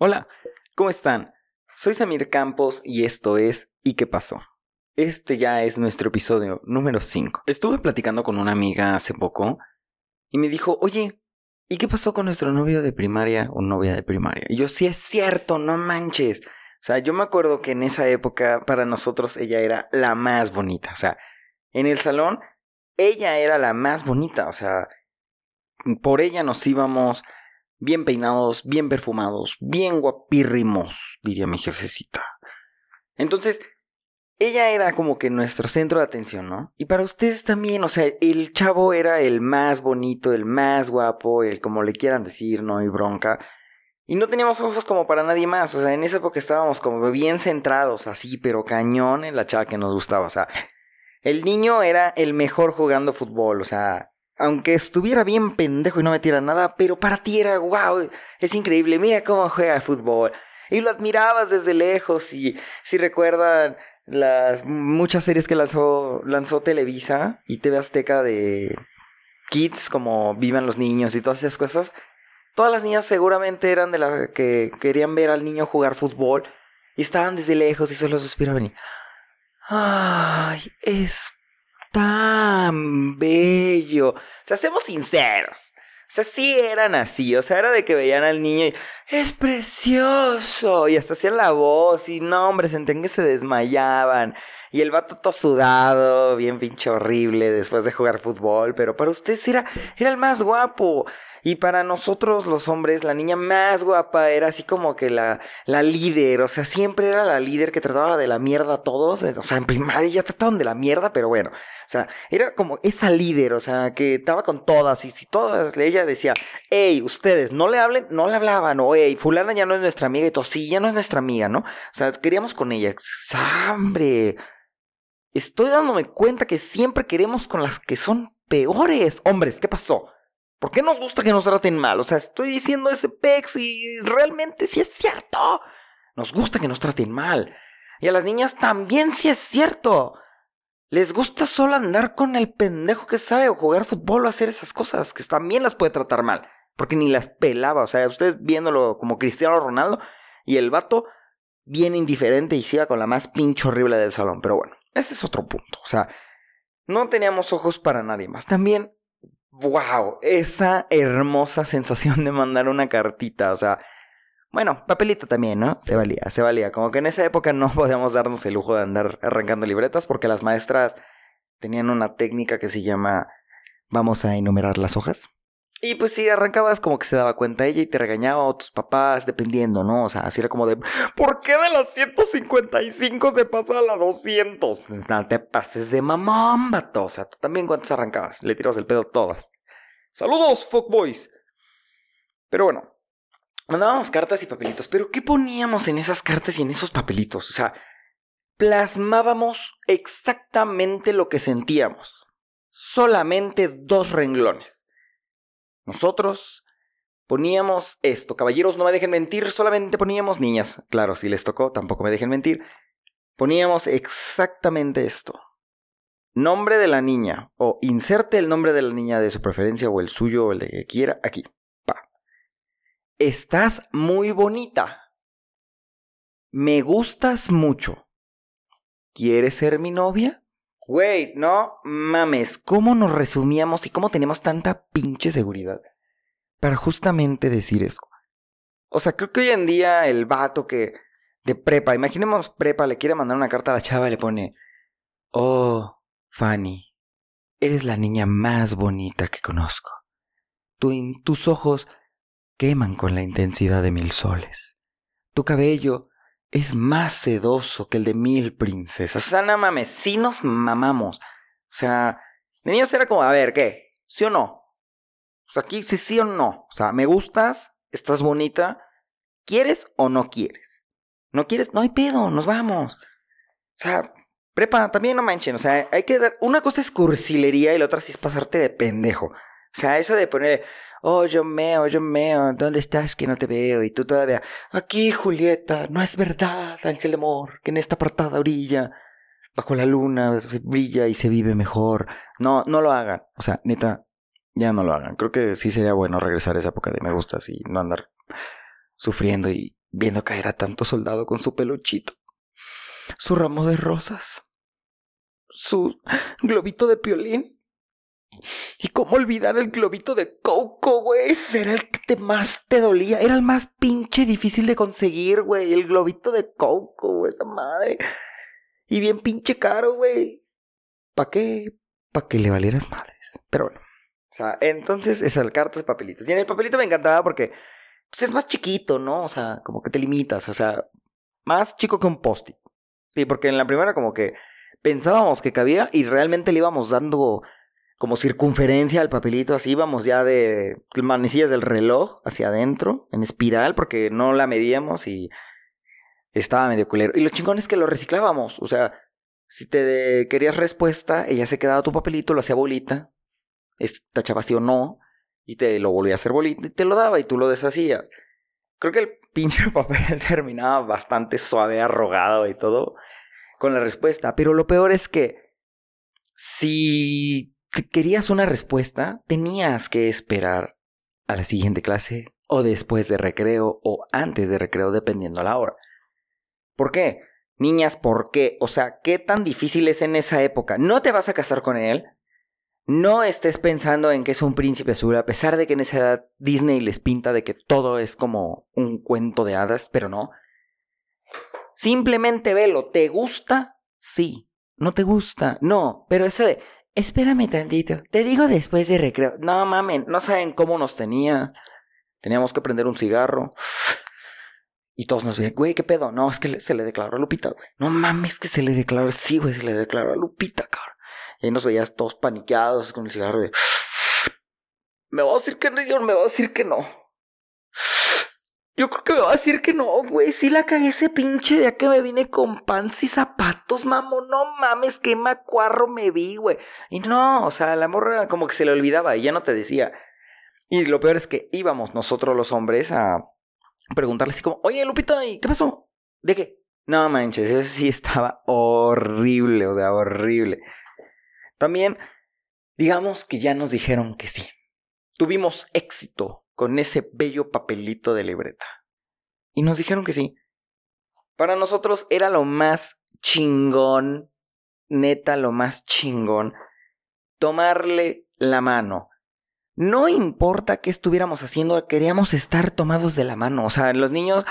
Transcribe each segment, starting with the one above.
Hola, ¿cómo están? Soy Samir Campos y esto es ¿Y qué pasó? Este ya es nuestro episodio número 5. Estuve platicando con una amiga hace poco y me dijo, oye, ¿y qué pasó con nuestro novio de primaria o novia de primaria? Y yo, sí es cierto, no manches. O sea, yo me acuerdo que en esa época para nosotros ella era la más bonita. O sea, en el salón ella era la más bonita. O sea, por ella nos íbamos bien peinados, bien perfumados, bien guapírrimos, diría mi jefecita. Entonces, ella era como que nuestro centro de atención, ¿no? Y para ustedes también, o sea, el chavo era el más bonito, el más guapo, el como le quieran decir, no hay bronca. Y no teníamos ojos como para nadie más, o sea, en esa época estábamos como bien centrados, así, pero cañón en la chava que nos gustaba, o sea, el niño era el mejor jugando fútbol, o sea, aunque estuviera bien pendejo y no metiera nada, pero para ti era wow, es increíble, mira cómo juega fútbol. Y lo admirabas desde lejos y si recuerdan las muchas series que lanzó, Televisa y TV Azteca de Kids, como Vivan los niños y todas esas cosas, todas las niñas seguramente eran de las que querían ver al niño jugar fútbol y estaban desde lejos y solo suspiraban y... Ay, es tan bello. O sea, sinceros. O sea, sí eran así. O sea, era de que veían al niño y es precioso. Y hasta hacían la voz. Y no, hombre, sentían que se desmayaban. Y el vato todo sudado, bien pinche horrible después de jugar fútbol. Pero para ustedes era el más guapo. Y para nosotros los hombres, la niña más guapa era así como que la, la líder, o sea, siempre era la líder que trataba de la mierda a todos, o sea, en primaria ya trataban de la mierda, pero bueno, o sea, era como esa líder, o sea, que estaba con todas, y si todas, ella decía, hey, ustedes, no le hablen, no le hablaban, o hey, fulana ya no es nuestra amiga, y todo, sí, ya no es nuestra amiga, ¿no? O sea, queríamos con ella, ¡hambre! Estoy dándome cuenta que siempre queremos con las que son peores. Hombres, ¿qué pasó? ¿Por qué nos gusta que nos traten mal? O sea, estoy diciendo ese pex y realmente sí es cierto. Nos gusta que nos traten mal. Y a las niñas también sí es cierto. Les gusta solo andar con el pendejo que sabe o jugar fútbol o hacer esas cosas, que también las puede tratar mal. Porque ni las pelaba. O sea, ustedes viéndolo como Cristiano Ronaldo y el vato bien indiferente y se iba con la más pinche horrible del salón. Pero bueno, ese es otro punto. O sea, no teníamos ojos para nadie más. También wow, esa hermosa sensación de mandar una cartita, o sea, bueno, papelito también, ¿no? Se valía, se valía. Como que en esa época no podíamos darnos el lujo de andar arrancando libretas porque las maestras tenían una técnica que se llama vamos a enumerar las hojas. Y pues si arrancabas como que se daba cuenta ella y te regañaba o tus papás, dependiendo, ¿no? O sea, así era como de, ¿por qué de las 155 se pasa a la 200? No te pases de mamón, vato. O sea, tú también cuántas arrancabas, le tirabas el pedo todas. Saludos, fuckboys. Pero bueno, mandábamos cartas y papelitos, pero ¿qué poníamos en esas cartas y en esos papelitos? O sea, plasmábamos exactamente lo que sentíamos. Solamente dos renglones. Nosotros poníamos esto. Caballeros, no me dejen mentir, solamente poníamos niñas. Claro, si les tocó, tampoco me dejen mentir. Poníamos exactamente esto. Nombre de la niña. O inserte el nombre de la niña de su preferencia o el suyo o el de que quiera aquí. Pa. Estás muy bonita. Me gustas mucho. ¿Quieres ser mi novia? Güey, no mames, ¿cómo nos resumíamos y cómo teníamos tanta pinche seguridad para justamente decir eso? O sea, creo que hoy en día el vato que de prepa, imaginemos prepa, le quiere mandar una carta a la chava y le pone, oh, Fanny, eres la niña más bonita que conozco. tus ojos queman con la intensidad de mil soles. Tu cabello es más sedoso que el de mil princesas. O sea, no mames, sí nos mamamos. O sea, de niños era como, a ver, ¿qué? ¿Sí o no? O sea, aquí sí, sí o no. O sea, me gustas, estás bonita, ¿quieres o no quieres? ¿No quieres? No hay pedo, nos vamos. O sea, prepa, también no manchen. O sea, hay que dar. Una cosa es cursilería y la otra sí es pasarte de pendejo. O sea, eso de poner, Oh, yo meo, yo meo, ¿dónde estás que no te veo? Y tú todavía, aquí Julieta, no es verdad, ángel de amor, que en esta apartada orilla, bajo la luna, brilla y se vive mejor. No, no lo hagan. O sea, neta, ya no lo hagan. Creo que sí sería bueno regresar a esa época de me gustas y no andar sufriendo y viendo caer a tanto soldado con su peluchito, su ramo de rosas, su globito de piolín. Y cómo olvidar el globito de Coco, güey. Era el que más te dolía. Era el más pinche difícil de conseguir, güey. El globito de Coco, güey. Esa madre. Y bien pinche caro, güey. ¿Para qué? Para que le valieras madres. Pero bueno. O sea, entonces, es el cartas, papelitos. Y en el papelito me encantaba porque pues, es más chiquito, ¿no? O sea, como que te limitas. O sea, más chico que un post-it. Sí, porque en la primera como que pensábamos que cabía y realmente le íbamos dando como circunferencia al papelito, así íbamos ya de manecillas del reloj hacia adentro, en espiral, porque no la medíamos y estaba medio culero. Y lo chingón es que lo reciclábamos, o sea, si te querías respuesta, ella se quedaba tu papelito, lo hacía bolita, tachaba sí o no, y te lo volvía a hacer bolita y te lo daba y tú lo deshacías. Creo que el pinche papel terminaba bastante suave, arrogado y todo con la respuesta, pero lo peor es que si querías una respuesta, tenías que esperar a la siguiente clase o después de recreo o antes de recreo, dependiendo la hora. ¿Por qué? Niñas, ¿por qué? O sea, ¿qué tan difícil es en esa época? No te vas a casar con él. No estés pensando en que es un príncipe azul, a pesar de que en esa edad Disney les pinta de que todo es como un cuento de hadas, pero no. Simplemente velo. ¿Te gusta? Sí. ¿No te gusta? No. Pero eso de Espérame tantito. Te digo después de recreo. No mamen, no saben cómo nos tenía. Teníamos que prender un cigarro. Y todos nos veían, güey, ¿qué pedo? No, es que se le declaró a Lupita, güey. No mames, que se le declaró. Sí, güey, se le declaró a Lupita, cabrón. Y nos veías todos paniqueados con el cigarro de. Me va a decir que no, me va a decir que no. Yo creo que me va a decir que no, güey. Sí la cagué ese pinche día que me vine con pants y zapatos, mamo. No mames, qué macuarro me vi, güey. Y no, o sea, la morra como que se le olvidaba y ya no te decía. Y lo peor es que íbamos nosotros los hombres a preguntarle así como, oye, Lupita, ¿y qué pasó? ¿De qué? No manches, eso sí estaba horrible, o sea, horrible. También, digamos que ya nos dijeron que sí. Tuvimos éxito con ese bello papelito de libreta. Y nos dijeron que sí. Para nosotros era lo más chingón, neta, lo más chingón, tomarle la mano. No importa qué estuviéramos haciendo, queríamos estar tomados de la mano. O sea, los niños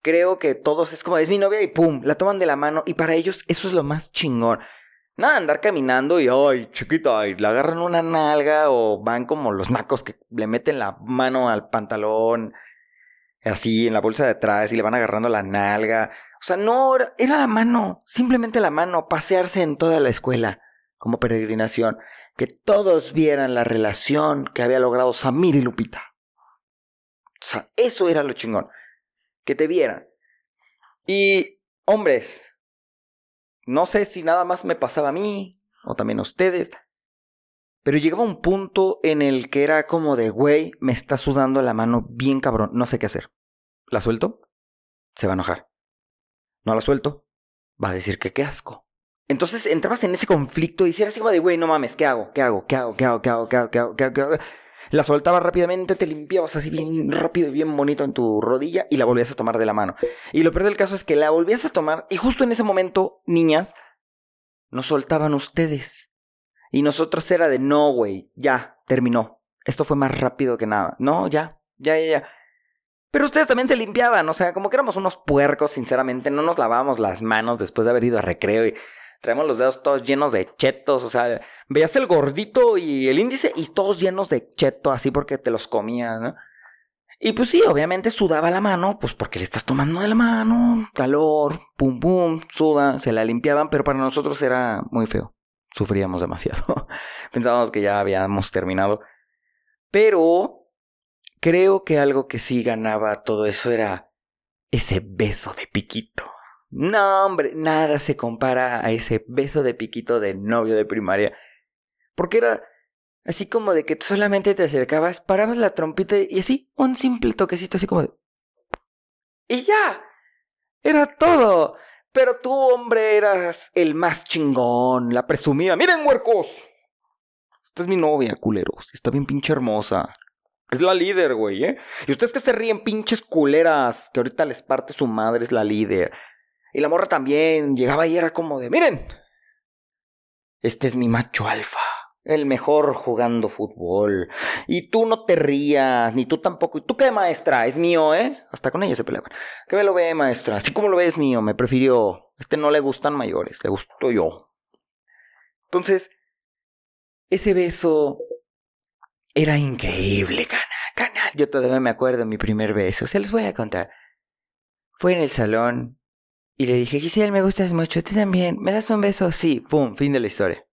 creo que todos es como, es mi novia y pum, la toman de la mano y para ellos eso es lo más chingón. Nada, andar caminando y, ay, chiquita, y le agarran una nalga o van como los nacos que le meten la mano al pantalón, así, en la bolsa de atrás y le van agarrando la nalga. O sea, no, era la mano, simplemente la mano, pasearse en toda la escuela como peregrinación. Que todos vieran la relación que había logrado Samir y Lupita. O sea, eso era lo chingón. Que te vieran. Y, hombres, no sé si nada más me pasaba a mí o también a ustedes. Pero llegaba un punto en el que era como de, güey, me está sudando la mano bien cabrón, no sé qué hacer. ¿La suelto? Se va a enojar. No la suelto. Va a decir que qué asco. Entonces entrabas en ese conflicto y hicieras así como de, güey, no mames, ¿qué hago? ¿Qué hago? ¿Qué hago? ¿Qué hago? ¿Qué hago? ¿Qué hago? ¿Qué hago? ¿Qué hago? ¿Qué hago? La soltabas rápidamente, te limpiabas así bien rápido y bien bonito en tu rodilla y la volvías a tomar de la mano. Y lo peor del caso es que la volvías a tomar y justo en ese momento, niñas, nos soltaban ustedes. Y nosotros era de, no, güey, ya, terminó. Esto fue más rápido que nada. No, ya, ya, ya, ya. Pero ustedes también se limpiaban, o sea, como que éramos unos puercos, sinceramente, no nos lavábamos las manos después de haber ido a recreo y traemos los dedos todos llenos de chetos, o sea, veías el gordito y el índice y todos llenos de cheto así porque te los comías, ¿no? Y pues sí, obviamente sudaba la mano, pues porque le estás tomando de la mano, calor, pum pum, suda, se la limpiaban, pero para nosotros era muy feo. Sufríamos demasiado. Pensábamos que ya habíamos terminado. Pero creo que algo que sí ganaba todo eso era ese beso de piquito. No, hombre, nada se compara a ese beso de piquito de novio de primaria. Porque era así como de que solamente te acercabas, parabas la trompita y así, un simple toquecito así como de... Y ya. Era todo. Pero tú, hombre, eras el más chingón, la presumida. Miren, huercos. Esta es mi novia, culeros. Está bien pinche hermosa. Es la líder, güey, ¿eh? Y ustedes que se ríen, pinches culeras, que ahorita les parte su madre, es la líder. Y la morra también llegaba y era como de, miren, este es mi macho alfa, el mejor jugando fútbol. Y tú no te rías, ni tú tampoco. ¿Y tú qué, maestra? Es mío, ¿eh? Hasta con ella se peleaban. ¿Qué me lo ve, maestra? Así como lo ve, es mío, me prefirió. Este no le gustan mayores, le gustó yo. Entonces, ese beso era increíble, canal, canal. Yo todavía me acuerdo de mi primer beso. Se los voy a contar. Fue en el salón y le dije, Giselle, me gustas mucho. Tú también. ¿Me das un beso? Sí. Pum. Fin de la historia.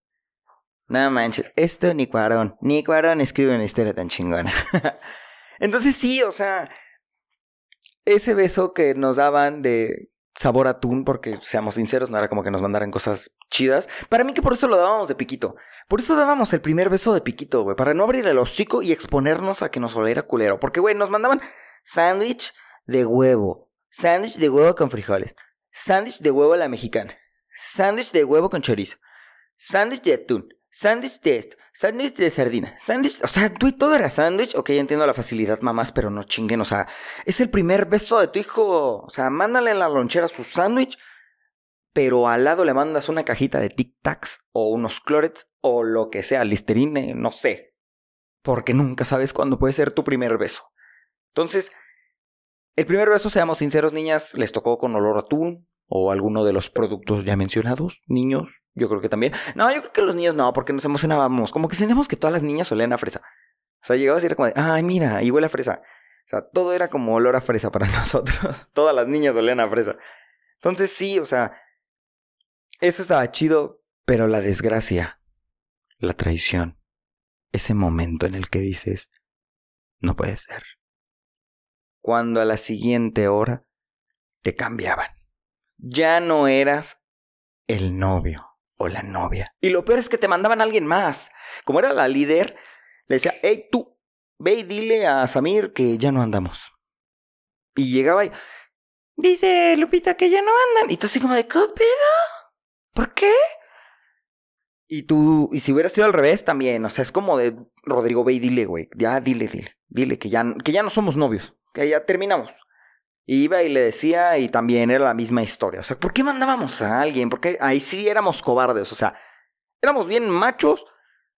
Nada manches. Esto ni Cuarón. Ni Cuarón escribe una historia tan chingona. Entonces sí, o sea... Ese beso que nos daban de sabor atún, porque seamos sinceros, no era como que nos mandaran cosas chidas. Para mí que por eso lo dábamos de piquito. Por eso dábamos el primer beso de piquito, güey. Para no abrir el hocico y exponernos a que nos oliera culero. Porque, güey, nos mandaban sándwich de huevo. Sándwich de huevo con frijoles. Sándwich de huevo a la mexicana. Sándwich de huevo con chorizo. Sándwich de atún. Sándwich de esto. Sándwich de sardina. Sándwich. O sea, tú y todo era sándwich. Ok, entiendo la facilidad, mamás, pero no chinguen. O sea, es el primer beso de tu hijo. O sea, mándale en la lonchera su sándwich pero al lado le mandas una cajita de Tic Tacs o unos Clorets o lo que sea, Listerine, no sé. Porque nunca sabes cuándo puede ser tu primer beso. Entonces, el primer beso, seamos sinceros, niñas, les tocó con olor a atún o alguno de los productos ya mencionados. Niños, yo creo que también. No, yo creo que los niños no, porque nos emocionábamos. Como que sentíamos que todas las niñas olían a fresa. O sea, llegaba a ser como de, ay, mira, y huele a fresa. O sea, todo era como olor a fresa para nosotros. Todas las niñas olían a fresa. Entonces, sí, o sea, eso estaba chido, pero la desgracia, la traición, ese momento en el que dices, no puede ser. Cuando a la siguiente hora te cambiaban. Ya no eras el novio o la novia. Y lo peor es que te mandaban a alguien más. Como era la líder, le decía, hey tú, ve y dile a Samir que ya no andamos. Y llegaba y, dice Lupita que ya no andan. Y tú así como de, ¿qué pedo? ¿Por qué? Y tú, y si hubiera sido al revés también, o sea, es como de Rodrigo, ve y dile, güey, ya dile, dile, dile que ya, que ya no somos novios, que ya terminamos. Iba y le decía y también era la misma historia. O sea, ¿por qué mandábamos a alguien? Porque ahí sí éramos cobardes, o sea, éramos bien machos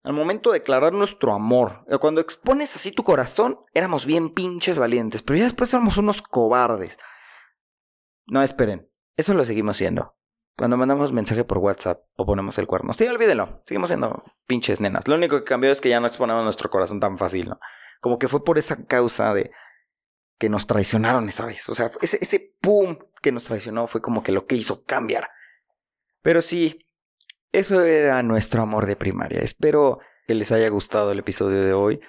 al momento de declarar nuestro amor. Cuando expones así tu corazón, éramos bien pinches valientes, pero ya después éramos unos cobardes. No esperen, eso lo seguimos siendo. Cuando mandamos mensaje por WhatsApp o ponemos el cuerno. Sí, olvídenlo. Seguimos siendo pinches nenas. Lo único que cambió es que ya no exponemos nuestro corazón tan fácil, ¿no? Como que fue por esa causa de que nos traicionaron esa vez. O sea, ese, ese pum que nos traicionó fue como que lo que hizo cambiar. Pero sí, eso era nuestro amor de primaria. Espero que les haya gustado el episodio de hoy.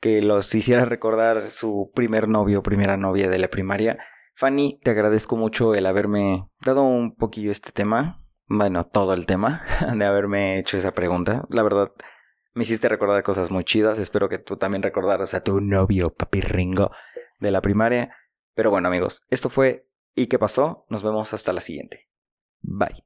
Que los hiciera recordar su primer novio primera novia de la primaria. Fanny, te agradezco mucho el haberme dado un poquillo este tema, bueno, todo el tema, de haberme hecho esa pregunta. La verdad, me hiciste recordar cosas muy chidas. Espero que tú también recordaras a tu novio, papi Ringo, de la primaria. Pero bueno, amigos, esto fue ¿Y qué pasó? Nos vemos hasta la siguiente. Bye.